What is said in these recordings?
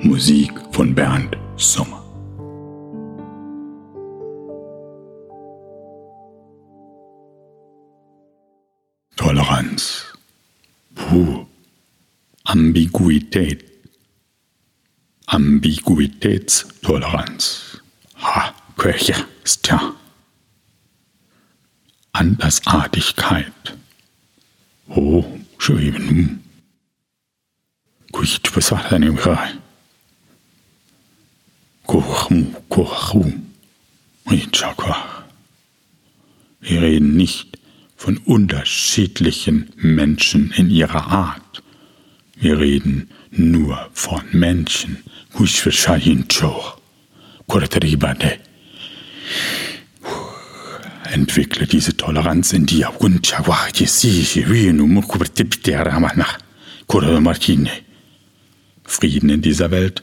Musik von Bernd Sommer. Toleranz. Puh. Ambiguität. Ambiguitätstoleranz. Ha, Kirche ist ja. Andersartigkeit. Oh, schön. Gut, was war Wir reden nicht von unterschiedlichen Menschen in ihrer Art. Wir reden nur von Menschen. Entwickle diese Toleranz in dir. Frieden in dieser Welt.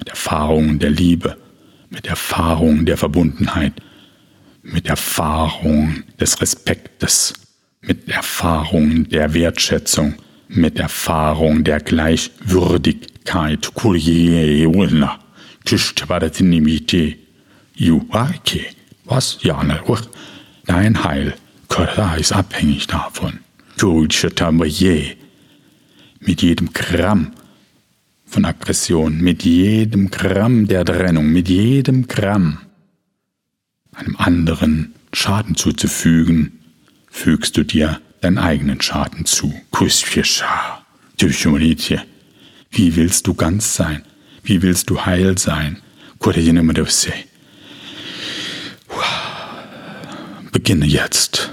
mit Erfahrungen der Liebe, mit Erfahrungen der Verbundenheit, mit Erfahrungen des Respektes, mit Erfahrungen der Wertschätzung, mit Erfahrung der Gleichwürdigkeit. Was? Ja, ne, Dein Heil ist abhängig davon. Mit jedem Gramm von Aggression, mit jedem Gramm der Trennung, mit jedem Gramm einem anderen Schaden zuzufügen, fügst du dir deinen eigenen Schaden zu. Wie willst du ganz sein? Wie willst du heil sein? Beginne jetzt.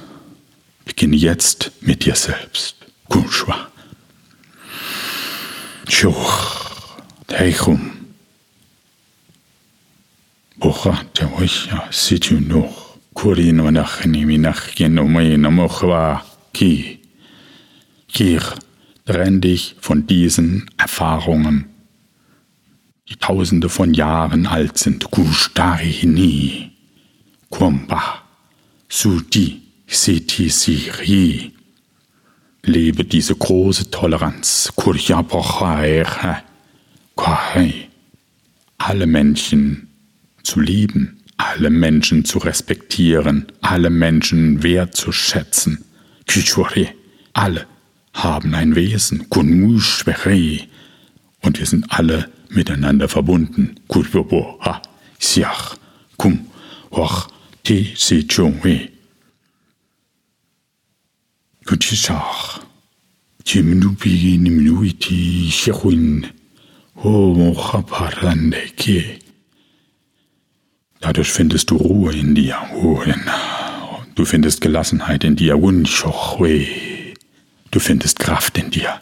Beginne jetzt mit dir selbst. Kunshwa. Schuch. Teichum. Bocha te oisha situ noch. Kurin wanach niminach genomai namochwa ki. Kir, trenn dich von diesen Erfahrungen, die tausende von Jahren alt sind. Kushtari ni. Kwamba. Suti. Siti siri. Lebe diese große Toleranz. Kurja bochaer alle Menschen zu lieben, alle Menschen zu respektieren, alle Menschen wertzuschätzen. Alle haben ein Wesen. Und wir sind alle miteinander verbunden. Kum, och, ti, si, nimnuiti, shechwin. Dadurch findest du Ruhe in dir. Du findest Gelassenheit in dir. Du findest Kraft in dir.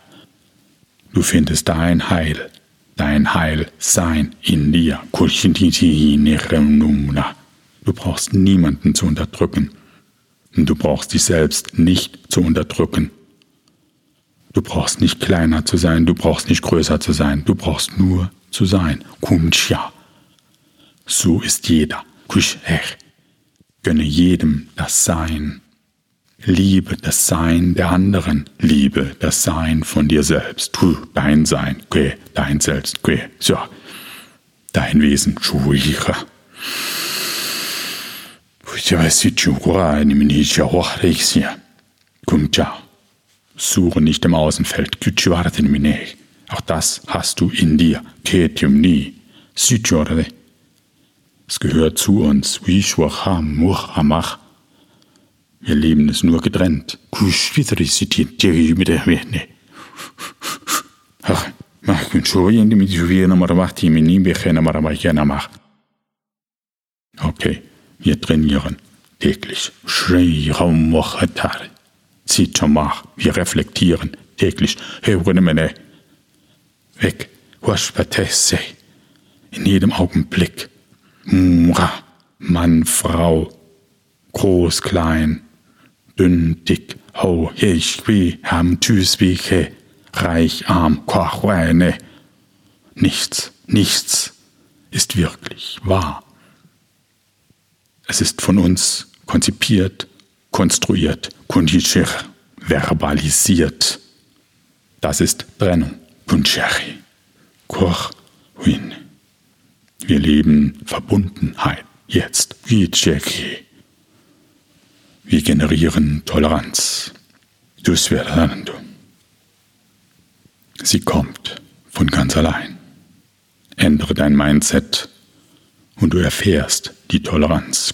Du findest dein Heil, dein Heilsein in dir. Du brauchst niemanden zu unterdrücken. Du brauchst dich selbst nicht zu unterdrücken. Du brauchst nicht kleiner zu sein, du brauchst nicht größer zu sein, du brauchst nur zu sein. Kumcha. So ist jeder. Kusher. Gönne jedem das Sein. Liebe das Sein der anderen. Liebe das Sein von dir selbst. Tu dein Sein. Kwe, dein Selbst. Kwe. So. Dein Wesen. Chuicha. Kumcha. Suche nicht im Außenfeld. Auch das hast du in dir. Es gehört zu uns. Wir leben es nur getrennt. Okay, wir trainieren täglich. Wir reflektieren täglich. Weg. In jedem Augenblick. Mann, Frau, groß, klein, dünn, dick, ho, ich, wie, ham, tschüss, wie, he, reich, arm, quachweine. Nichts, nichts ist wirklich wahr. Es ist von uns konzipiert, konstruiert, kundishir, verbalisiert. Das ist Trennung. Puncheri. Koch, Win. Wir leben Verbundenheit. Jetzt. Wir generieren Toleranz. Sie kommt von ganz allein. Ändere dein Mindset und du erfährst die Toleranz.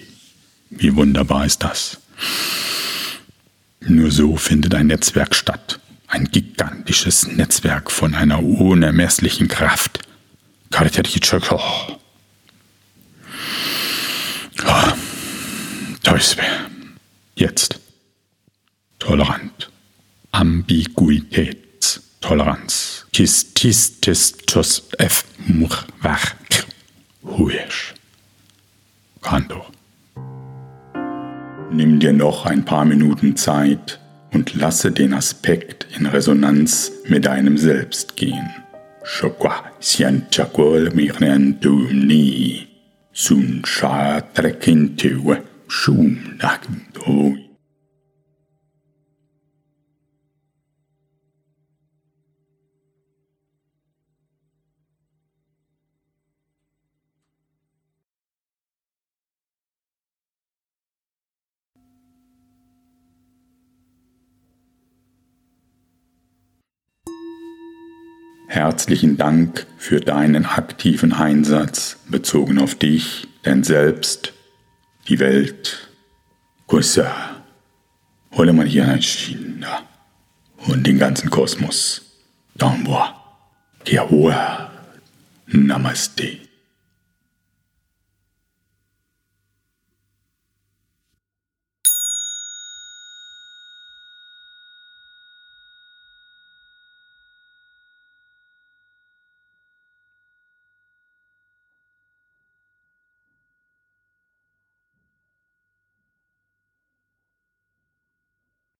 Wie wunderbar ist das? Nur so findet ein Netzwerk statt. Ein gigantisches Netzwerk von einer unermesslichen Kraft. Jetzt. Tolerant. Ambiguitätstoleranz. Kistististus f murwach. Huisch. Kando. Nimm dir noch ein paar Minuten Zeit und lasse den Aspekt in Resonanz mit deinem Selbst gehen. Shokwa sian chakol mirnentum ni sun sha trekintewe Herzlichen Dank für deinen aktiven Einsatz bezogen auf dich, dein Selbst, die Welt. Kusa, hole mal hier ein China und den ganzen Kosmos. Damboa, Kiahua, Namaste.